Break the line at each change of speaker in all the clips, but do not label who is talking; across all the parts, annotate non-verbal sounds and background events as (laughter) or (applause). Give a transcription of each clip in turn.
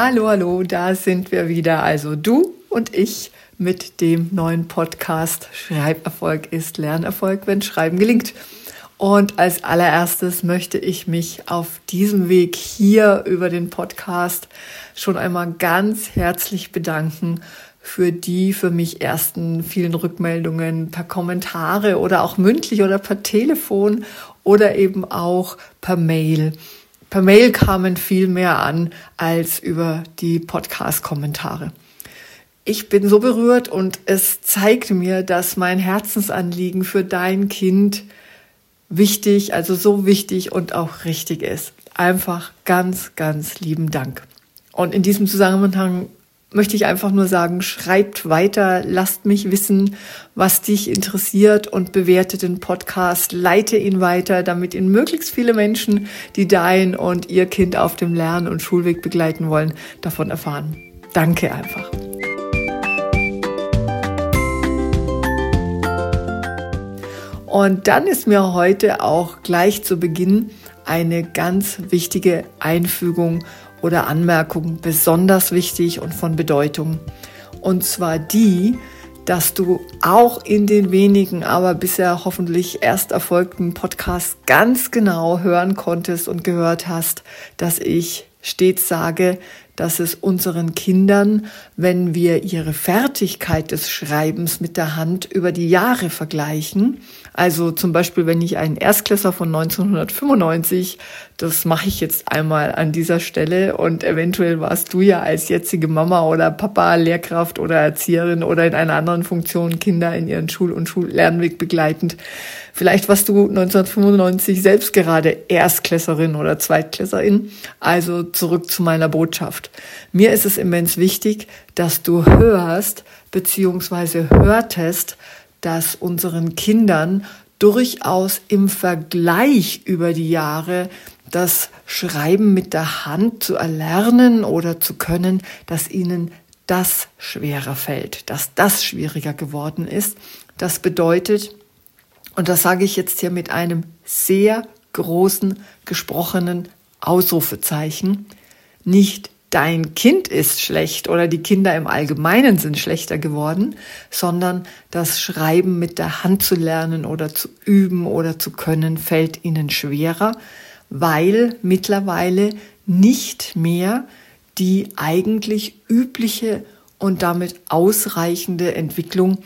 Hallo, hallo, da sind wir wieder. Also du und ich mit dem neuen Podcast Schreiberfolg ist Lernerfolg, wenn Schreiben gelingt. Und als allererstes möchte ich mich auf diesem Weg hier über den Podcast schon einmal ganz herzlich bedanken für die für mich ersten vielen Rückmeldungen per Kommentare oder auch mündlich oder per Telefon oder eben auch per Mail per Mail kamen viel mehr an als über die Podcast-Kommentare. Ich bin so berührt und es zeigt mir, dass mein Herzensanliegen für dein Kind wichtig, also so wichtig und auch richtig ist. Einfach ganz, ganz lieben Dank. Und in diesem Zusammenhang möchte ich einfach nur sagen, schreibt weiter, lasst mich wissen, was dich interessiert und bewertet den Podcast, leite ihn weiter, damit ihn möglichst viele Menschen, die dein und ihr Kind auf dem Lern- und Schulweg begleiten wollen, davon erfahren. Danke einfach. Und dann ist mir heute auch gleich zu Beginn eine ganz wichtige Einfügung oder Anmerkung besonders wichtig und von Bedeutung. Und zwar die, dass du auch in den wenigen, aber bisher hoffentlich erst erfolgten Podcasts ganz genau hören konntest und gehört hast, dass ich stets sage, dass es unseren Kindern, wenn wir ihre Fertigkeit des Schreibens mit der Hand über die Jahre vergleichen, also zum Beispiel, wenn ich einen Erstklässler von 1995, das mache ich jetzt einmal an dieser Stelle und eventuell warst du ja als jetzige Mama oder Papa, Lehrkraft oder Erzieherin oder in einer anderen Funktion Kinder in ihren Schul- und Schullernweg begleitend. Vielleicht warst du 1995 selbst gerade Erstklässerin oder Zweitklässerin. Also zurück zu meiner Botschaft. Mir ist es immens wichtig, dass du hörst bzw. hörtest, dass unseren Kindern durchaus im Vergleich über die Jahre das Schreiben mit der Hand zu erlernen oder zu können, dass ihnen das schwerer fällt, dass das schwieriger geworden ist. Das bedeutet, und das sage ich jetzt hier mit einem sehr großen gesprochenen Ausrufezeichen, nicht dein Kind ist schlecht oder die Kinder im Allgemeinen sind schlechter geworden, sondern das Schreiben mit der Hand zu lernen oder zu üben oder zu können fällt ihnen schwerer, weil mittlerweile nicht mehr die eigentlich übliche und damit ausreichende Entwicklung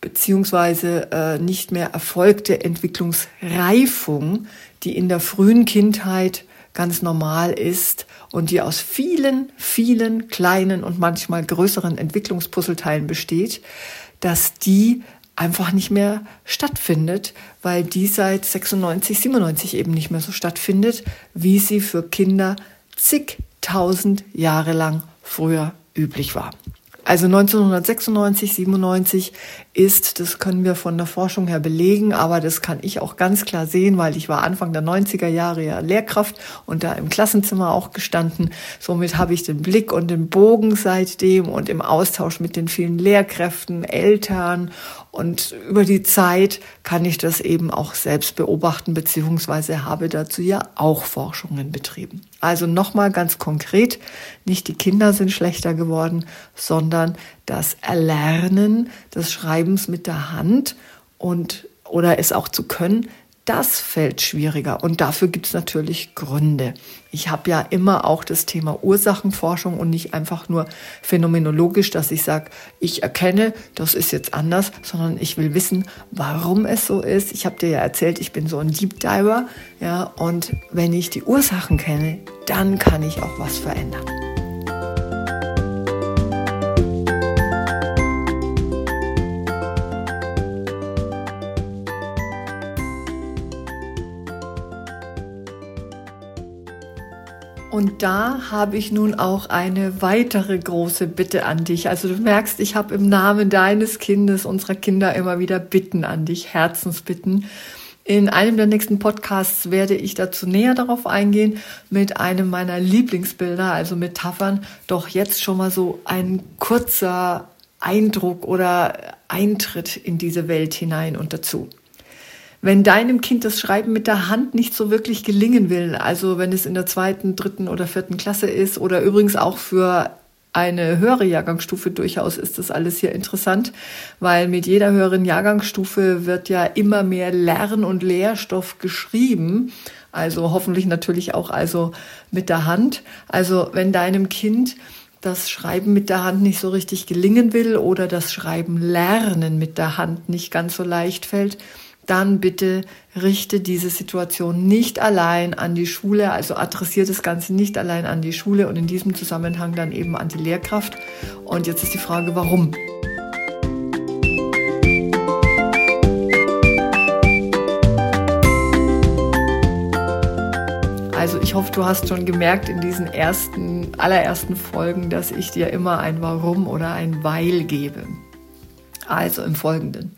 beziehungsweise äh, nicht mehr erfolgte Entwicklungsreifung, die in der frühen Kindheit ganz normal ist und die aus vielen, vielen kleinen und manchmal größeren Entwicklungspuzzleteilen besteht, dass die einfach nicht mehr stattfindet, weil die seit 96, 97 eben nicht mehr so stattfindet, wie sie für Kinder zigtausend Jahre lang früher üblich war. Also 1996, 97 ist, das können wir von der Forschung her belegen, aber das kann ich auch ganz klar sehen, weil ich war Anfang der 90er Jahre ja Lehrkraft und da im Klassenzimmer auch gestanden. Somit habe ich den Blick und den Bogen seitdem und im Austausch mit den vielen Lehrkräften, Eltern und über die Zeit kann ich das eben auch selbst beobachten, beziehungsweise habe dazu ja auch Forschungen betrieben. Also nochmal ganz konkret, nicht die Kinder sind schlechter geworden, sondern das Erlernen des Schreibens mit der Hand und oder es auch zu können, das fällt schwieriger und dafür gibt es natürlich Gründe. Ich habe ja immer auch das Thema Ursachenforschung und nicht einfach nur phänomenologisch, dass ich sage, ich erkenne, das ist jetzt anders, sondern ich will wissen, warum es so ist. Ich habe dir ja erzählt, ich bin so ein Deep Diver, ja, und wenn ich die Ursachen kenne, dann kann ich auch was verändern. Und da habe ich nun auch eine weitere große Bitte an dich. Also du merkst, ich habe im Namen deines Kindes, unserer Kinder immer wieder Bitten an dich, Herzensbitten. In einem der nächsten Podcasts werde ich dazu näher darauf eingehen mit einem meiner Lieblingsbilder, also Metaphern. Doch jetzt schon mal so ein kurzer Eindruck oder Eintritt in diese Welt hinein und dazu. Wenn deinem Kind das Schreiben mit der Hand nicht so wirklich gelingen will, also wenn es in der zweiten, dritten oder vierten Klasse ist oder übrigens auch für eine höhere Jahrgangsstufe durchaus ist das alles hier interessant, weil mit jeder höheren Jahrgangsstufe wird ja immer mehr Lern- und Lehrstoff geschrieben. Also hoffentlich natürlich auch also mit der Hand. Also wenn deinem Kind das Schreiben mit der Hand nicht so richtig gelingen will oder das Schreiben lernen mit der Hand nicht ganz so leicht fällt, dann bitte richte diese Situation nicht allein an die Schule, also adressiert das Ganze nicht allein an die Schule und in diesem Zusammenhang dann eben an die Lehrkraft. Und jetzt ist die Frage, warum? Also ich hoffe, du hast schon gemerkt in diesen ersten, allerersten Folgen, dass ich dir immer ein Warum oder ein Weil gebe. Also im Folgenden.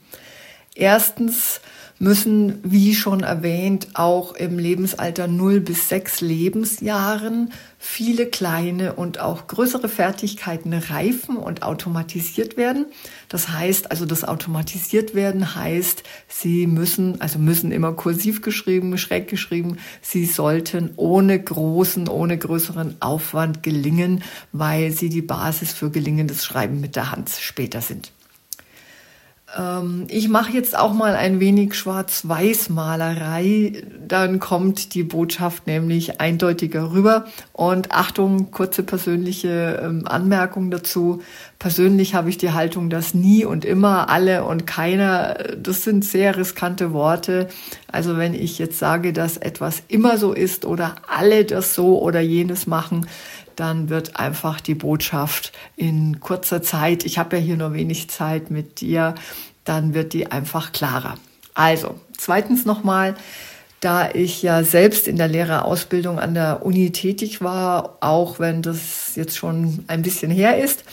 Erstens, müssen, wie schon erwähnt, auch im Lebensalter 0 bis 6 Lebensjahren viele kleine und auch größere Fertigkeiten reifen und automatisiert werden. Das heißt, also das automatisiert werden heißt, sie müssen, also müssen immer kursiv geschrieben, schräg geschrieben, sie sollten ohne großen, ohne größeren Aufwand gelingen, weil sie die Basis für gelingendes Schreiben mit der Hand später sind. Ähm, ich mache jetzt auch mal ein wenig Schwarz-Weiß-Malerei. Dann kommt die Botschaft nämlich eindeutiger rüber. Und Achtung, kurze persönliche ähm, Anmerkung dazu. Persönlich habe ich die Haltung, dass nie und immer, alle und keiner, das sind sehr riskante Worte. Also wenn ich jetzt sage, dass etwas immer so ist oder alle das so oder jenes machen, dann wird einfach die Botschaft in kurzer Zeit, ich habe ja hier nur wenig Zeit mit dir, dann wird die einfach klarer. Also, zweitens nochmal, da ich ja selbst in der Lehrerausbildung an der Uni tätig war, auch wenn das jetzt schon ein bisschen her ist,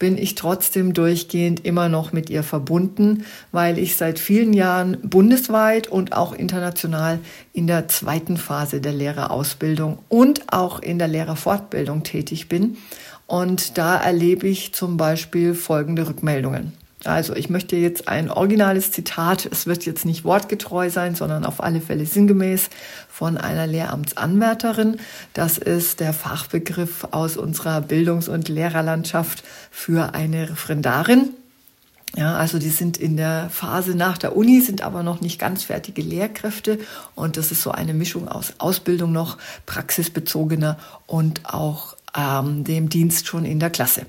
bin ich trotzdem durchgehend immer noch mit ihr verbunden, weil ich seit vielen Jahren bundesweit und auch international in der zweiten Phase der Lehrerausbildung und auch in der Lehrerfortbildung tätig bin. Und da erlebe ich zum Beispiel folgende Rückmeldungen. Also ich möchte jetzt ein originales Zitat, es wird jetzt nicht wortgetreu sein, sondern auf alle Fälle sinngemäß von einer Lehramtsanwärterin. Das ist der Fachbegriff aus unserer Bildungs- und Lehrerlandschaft für eine Referendarin. Ja, also die sind in der Phase nach der Uni, sind aber noch nicht ganz fertige Lehrkräfte und das ist so eine Mischung aus Ausbildung noch, praxisbezogener und auch ähm, dem Dienst schon in der Klasse.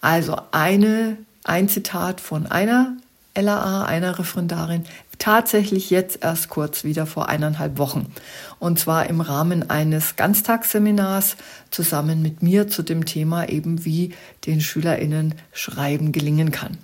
Also eine ein Zitat von einer LAA, einer Referendarin, tatsächlich jetzt erst kurz wieder vor eineinhalb Wochen. Und zwar im Rahmen eines Ganztagsseminars zusammen mit mir zu dem Thema eben, wie den SchülerInnen Schreiben gelingen kann.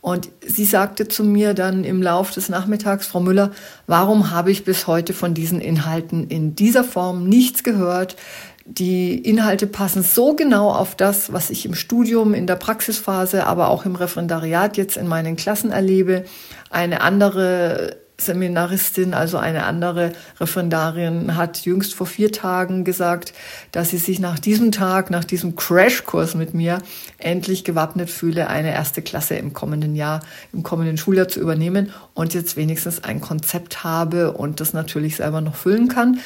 Und sie sagte zu mir dann im Lauf des Nachmittags, Frau Müller, warum habe ich bis heute von diesen Inhalten in dieser Form nichts gehört? Die Inhalte passen so genau auf das, was ich im Studium, in der Praxisphase, aber auch im Referendariat jetzt in meinen Klassen erlebe. Eine andere Seminaristin, also eine andere Referendarin, hat jüngst vor vier Tagen gesagt, dass sie sich nach diesem Tag, nach diesem Crashkurs mit mir endlich gewappnet fühle, eine erste Klasse im kommenden Jahr, im kommenden Schuljahr zu übernehmen und jetzt wenigstens ein Konzept habe und das natürlich selber noch füllen kann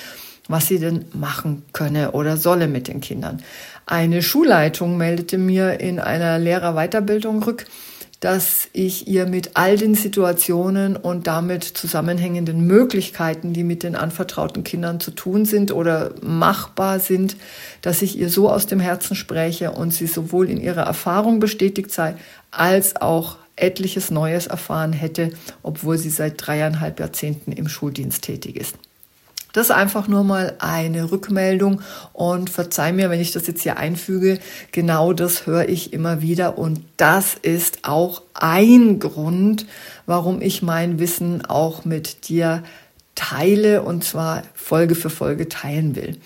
was sie denn machen könne oder solle mit den Kindern. Eine Schulleitung meldete mir in einer Lehrerweiterbildung rück, dass ich ihr mit all den Situationen und damit zusammenhängenden Möglichkeiten, die mit den anvertrauten Kindern zu tun sind oder machbar sind, dass ich ihr so aus dem Herzen spreche und sie sowohl in ihrer Erfahrung bestätigt sei, als auch etliches Neues erfahren hätte, obwohl sie seit dreieinhalb Jahrzehnten im Schuldienst tätig ist. Das ist einfach nur mal eine Rückmeldung und verzeih mir, wenn ich das jetzt hier einfüge. Genau das höre ich immer wieder und das ist auch ein Grund, warum ich mein Wissen auch mit dir teile und zwar Folge für Folge teilen will.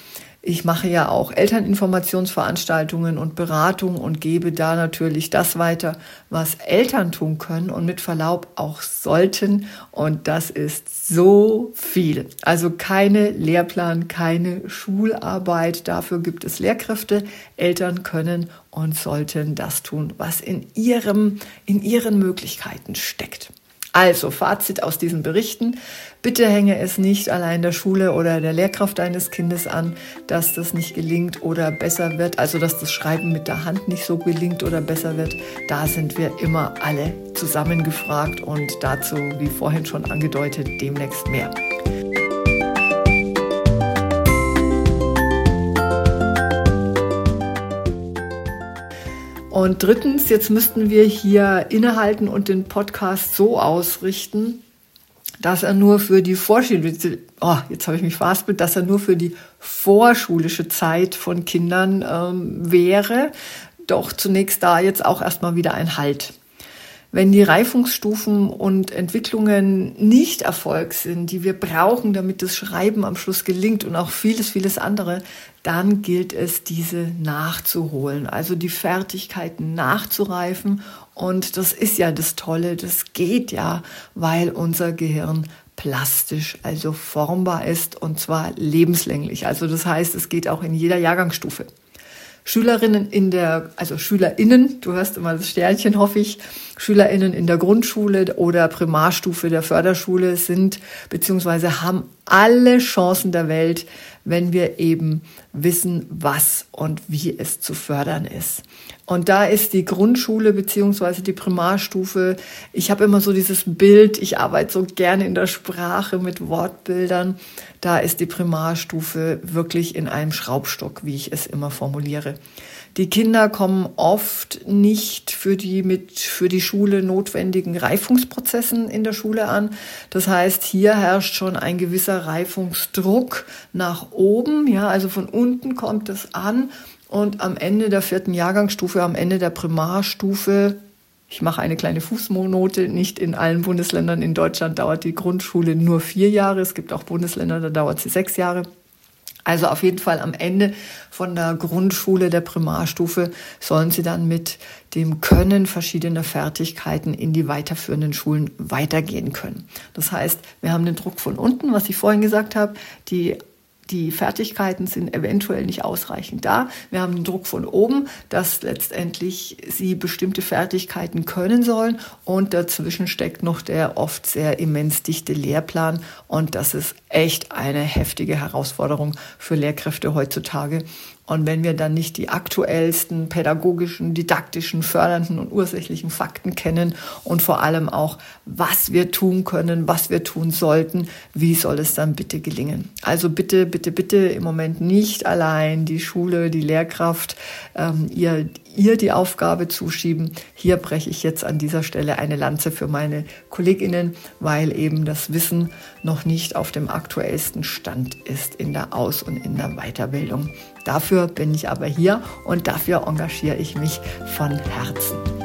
Ich mache ja auch Elterninformationsveranstaltungen und Beratungen und gebe da natürlich das weiter, was Eltern tun können und mit Verlaub auch sollten. Und das ist so viel. Also keine Lehrplan, keine Schularbeit. Dafür gibt es Lehrkräfte. Eltern können und sollten das tun, was in ihrem, in ihren Möglichkeiten steckt. Also Fazit aus diesen Berichten. Bitte hänge es nicht allein der Schule oder der Lehrkraft deines Kindes an, dass das nicht gelingt oder besser wird, also dass das Schreiben mit der Hand nicht so gelingt oder besser wird. Da sind wir immer alle zusammengefragt und dazu, wie vorhin schon angedeutet, demnächst mehr. Und drittens, jetzt müssten wir hier innehalten und den Podcast so ausrichten, dass er nur für die vorschulische, oh, jetzt habe ich mich verhaspelt, dass er nur für die vorschulische Zeit von Kindern ähm, wäre. Doch zunächst da jetzt auch erstmal wieder ein Halt. Wenn die Reifungsstufen und Entwicklungen nicht Erfolg sind, die wir brauchen, damit das Schreiben am Schluss gelingt und auch vieles, vieles andere, dann gilt es, diese nachzuholen, also die Fertigkeiten nachzureifen. Und das ist ja das Tolle, das geht ja, weil unser Gehirn plastisch, also formbar ist und zwar lebenslänglich. Also das heißt, es geht auch in jeder Jahrgangsstufe. Schülerinnen in der, also SchülerInnen, du hörst immer das Sternchen, hoffe ich, SchülerInnen in der Grundschule oder Primarstufe der Förderschule sind, beziehungsweise haben alle Chancen der Welt, wenn wir eben wissen, was und wie es zu fördern ist. Und da ist die Grundschule beziehungsweise die Primarstufe, ich habe immer so dieses Bild, ich arbeite so gerne in der Sprache mit Wortbildern, da ist die Primarstufe wirklich in einem Schraubstock, wie ich es immer formuliere. Die Kinder kommen oft nicht für die mit für die Schule notwendigen Reifungsprozessen in der Schule an. Das heißt, hier herrscht schon ein gewisser Reifungsdruck nach oben. Ja, also von unten kommt es an und am Ende der vierten Jahrgangsstufe, am Ende der Primarstufe ich mache eine kleine Fußnote. Nicht in allen Bundesländern in Deutschland dauert die Grundschule nur vier Jahre. Es gibt auch Bundesländer, da dauert sie sechs Jahre. Also auf jeden Fall am Ende von der Grundschule der Primarstufe sollen sie dann mit dem Können verschiedener Fertigkeiten in die weiterführenden Schulen weitergehen können. Das heißt, wir haben den Druck von unten, was ich vorhin gesagt habe, die die Fertigkeiten sind eventuell nicht ausreichend da. Wir haben den Druck von oben, dass letztendlich sie bestimmte Fertigkeiten können sollen und dazwischen steckt noch der oft sehr immens dichte Lehrplan und das ist echt eine heftige Herausforderung für Lehrkräfte heutzutage. Und wenn wir dann nicht die aktuellsten pädagogischen, didaktischen, fördernden und ursächlichen Fakten kennen und vor allem auch, was wir tun können, was wir tun sollten, wie soll es dann bitte gelingen? Also bitte, bitte, bitte im Moment nicht allein die Schule, die Lehrkraft, ähm, ihr, ihr die Aufgabe zuschieben. Hier breche ich jetzt an dieser Stelle eine Lanze für meine Kolleginnen, weil eben das Wissen noch nicht auf dem aktuellsten Stand ist in der Aus- und in der Weiterbildung. Dafür bin ich aber hier und dafür engagiere ich mich von Herzen.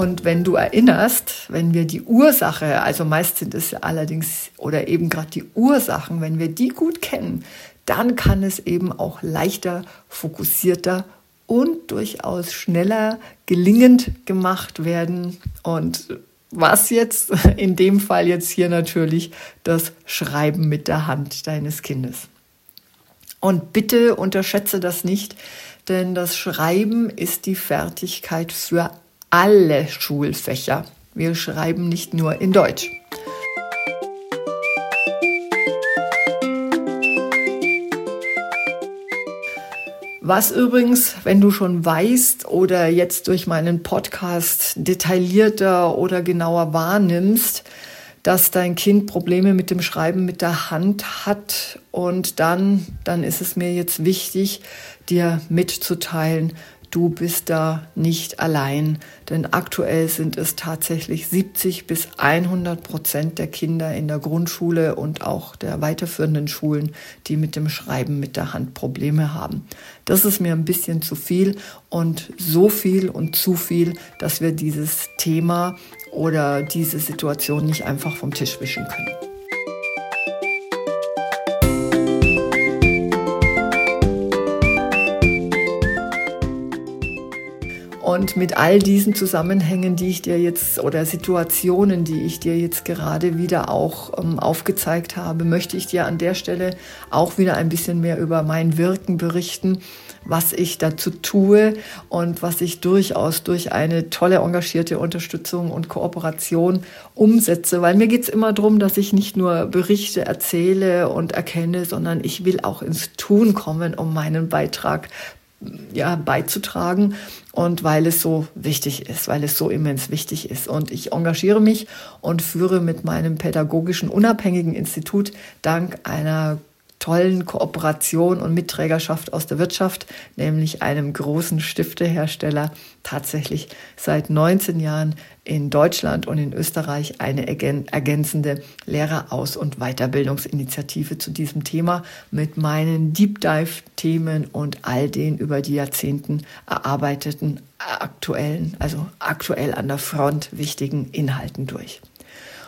Und wenn du erinnerst, wenn wir die Ursache, also meist sind es allerdings oder eben gerade die Ursachen, wenn wir die gut kennen, dann kann es eben auch leichter, fokussierter und durchaus schneller gelingend gemacht werden. Und was jetzt (laughs) in dem Fall jetzt hier natürlich das Schreiben mit der Hand deines Kindes. Und bitte unterschätze das nicht, denn das Schreiben ist die Fertigkeit für alle Schulfächer. Wir schreiben nicht nur in Deutsch. Was übrigens, wenn du schon weißt oder jetzt durch meinen Podcast detaillierter oder genauer wahrnimmst, dass dein Kind Probleme mit dem Schreiben mit der Hand hat und dann, dann ist es mir jetzt wichtig, dir mitzuteilen, du bist da nicht allein, denn aktuell sind es tatsächlich 70 bis 100 Prozent der Kinder in der Grundschule und auch der weiterführenden Schulen, die mit dem Schreiben mit der Hand Probleme haben. Das ist mir ein bisschen zu viel und so viel und zu viel, dass wir dieses Thema oder diese Situation nicht einfach vom Tisch wischen können. Und mit all diesen Zusammenhängen, die ich dir jetzt oder Situationen, die ich dir jetzt gerade wieder auch ähm, aufgezeigt habe, möchte ich dir an der Stelle auch wieder ein bisschen mehr über mein Wirken berichten, was ich dazu tue und was ich durchaus durch eine tolle engagierte Unterstützung und Kooperation umsetze. Weil mir geht es immer darum, dass ich nicht nur Berichte erzähle und erkenne, sondern ich will auch ins Tun kommen, um meinen Beitrag ja, beizutragen und weil es so wichtig ist, weil es so immens wichtig ist. Und ich engagiere mich und führe mit meinem pädagogischen unabhängigen Institut dank einer tollen Kooperation und Mitträgerschaft aus der Wirtschaft, nämlich einem großen Stiftehersteller, tatsächlich seit 19 Jahren in Deutschland und in Österreich eine ergänzende Lehreraus- und Weiterbildungsinitiative zu diesem Thema mit meinen Deep Dive-Themen und all den über die Jahrzehnten erarbeiteten aktuellen, also aktuell an der Front wichtigen Inhalten durch.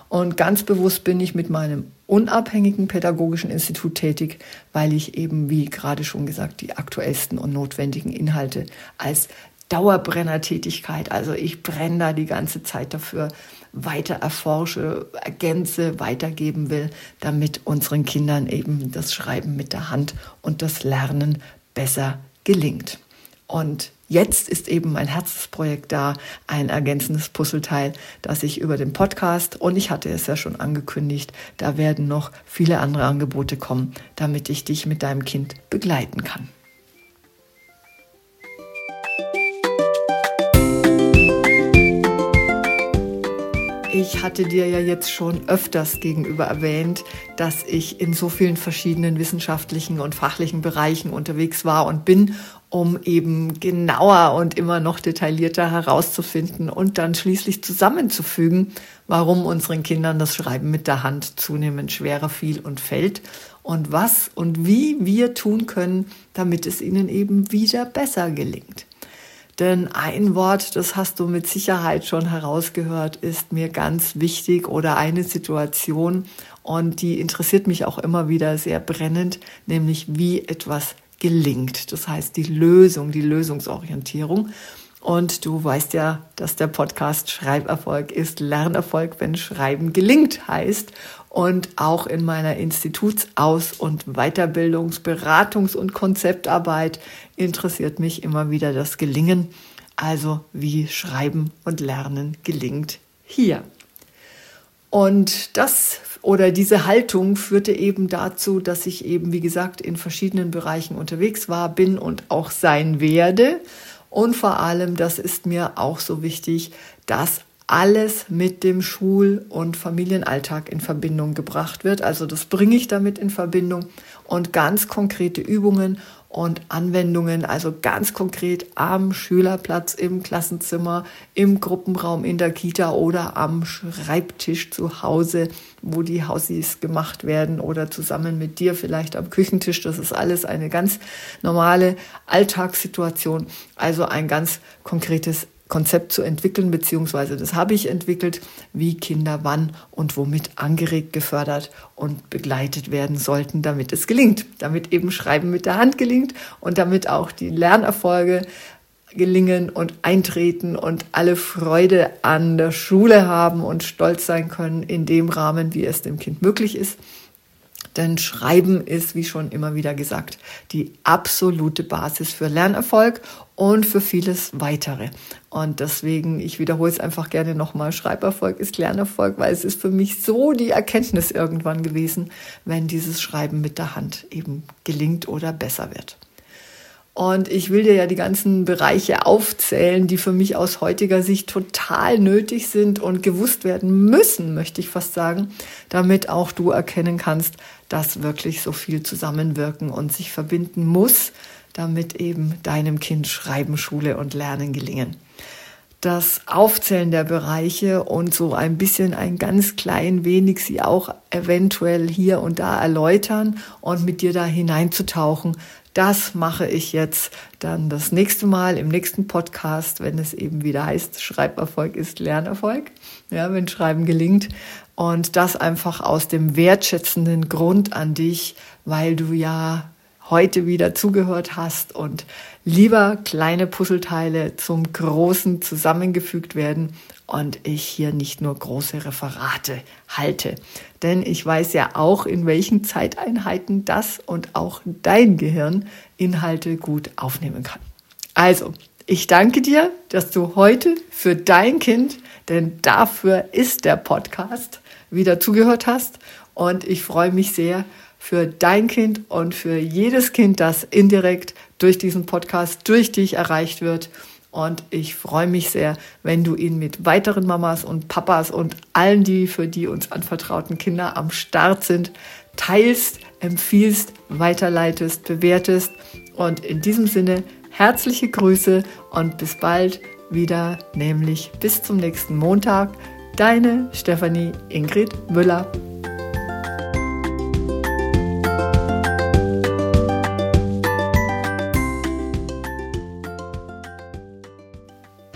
Und ganz bewusst bin ich mit meinem unabhängigen pädagogischen Institut tätig, weil ich eben, wie gerade schon gesagt, die aktuellsten und notwendigen Inhalte als Dauerbrennertätigkeit, also ich brenne da die ganze Zeit dafür, weiter erforsche, ergänze, weitergeben will, damit unseren Kindern eben das Schreiben mit der Hand und das Lernen besser gelingt. Und jetzt ist eben mein Herzensprojekt da, ein ergänzendes Puzzleteil, das ich über den Podcast und ich hatte es ja schon angekündigt, da werden noch viele andere Angebote kommen, damit ich dich mit deinem Kind begleiten kann. Ich hatte dir ja jetzt schon öfters gegenüber erwähnt, dass ich in so vielen verschiedenen wissenschaftlichen und fachlichen Bereichen unterwegs war und bin, um eben genauer und immer noch detaillierter herauszufinden und dann schließlich zusammenzufügen, warum unseren Kindern das Schreiben mit der Hand zunehmend schwerer fiel und fällt und was und wie wir tun können, damit es ihnen eben wieder besser gelingt. Denn ein Wort, das hast du mit Sicherheit schon herausgehört, ist mir ganz wichtig oder eine Situation und die interessiert mich auch immer wieder sehr brennend, nämlich wie etwas gelingt. Das heißt die Lösung, die Lösungsorientierung. Und du weißt ja, dass der Podcast Schreiberfolg ist Lernerfolg, wenn Schreiben gelingt heißt. Und auch in meiner Institutsaus- und Weiterbildungs-, Beratungs- und Konzeptarbeit interessiert mich immer wieder das Gelingen. Also wie Schreiben und Lernen gelingt hier. Und das oder diese Haltung führte eben dazu, dass ich eben, wie gesagt, in verschiedenen Bereichen unterwegs war, bin und auch sein werde. Und vor allem, das ist mir auch so wichtig, dass alles mit dem Schul- und Familienalltag in Verbindung gebracht wird. Also das bringe ich damit in Verbindung und ganz konkrete Übungen und Anwendungen, also ganz konkret am Schülerplatz, im Klassenzimmer, im Gruppenraum, in der Kita oder am Schreibtisch zu Hause, wo die Hausis gemacht werden oder zusammen mit dir vielleicht am Küchentisch. Das ist alles eine ganz normale Alltagssituation, also ein ganz konkretes Konzept zu entwickeln, beziehungsweise das habe ich entwickelt, wie Kinder wann und womit angeregt, gefördert und begleitet werden sollten, damit es gelingt, damit eben Schreiben mit der Hand gelingt und damit auch die Lernerfolge gelingen und eintreten und alle Freude an der Schule haben und stolz sein können in dem Rahmen, wie es dem Kind möglich ist. Denn Schreiben ist, wie schon immer wieder gesagt, die absolute Basis für Lernerfolg und für vieles weitere. Und deswegen, ich wiederhole es einfach gerne nochmal, Schreiberfolg ist Lernerfolg, weil es ist für mich so die Erkenntnis irgendwann gewesen, wenn dieses Schreiben mit der Hand eben gelingt oder besser wird. Und ich will dir ja die ganzen Bereiche aufzählen, die für mich aus heutiger Sicht total nötig sind und gewusst werden müssen, möchte ich fast sagen, damit auch du erkennen kannst, dass wirklich so viel zusammenwirken und sich verbinden muss, damit eben deinem Kind Schreiben, Schule und Lernen gelingen das Aufzählen der Bereiche und so ein bisschen ein ganz klein wenig sie auch eventuell hier und da erläutern und mit dir da hineinzutauchen. Das mache ich jetzt dann das nächste Mal im nächsten Podcast, wenn es eben wieder heißt, Schreiberfolg ist Lernerfolg. Ja, wenn Schreiben gelingt. Und das einfach aus dem wertschätzenden Grund an dich, weil du ja heute wieder zugehört hast und lieber kleine Puzzleteile zum Großen zusammengefügt werden und ich hier nicht nur große Referate halte. Denn ich weiß ja auch, in welchen Zeiteinheiten das und auch dein Gehirn Inhalte gut aufnehmen kann. Also, ich danke dir, dass du heute für dein Kind, denn dafür ist der Podcast, wieder zugehört hast. Und ich freue mich sehr, für dein Kind und für jedes Kind, das indirekt durch diesen Podcast durch dich erreicht wird. Und ich freue mich sehr, wenn du ihn mit weiteren Mamas und Papas und allen, die für die uns anvertrauten Kinder am Start sind, teilst, empfiehlst, weiterleitest, bewertest. Und in diesem Sinne herzliche Grüße und bis bald wieder, nämlich bis zum nächsten Montag. Deine Stefanie Ingrid Müller.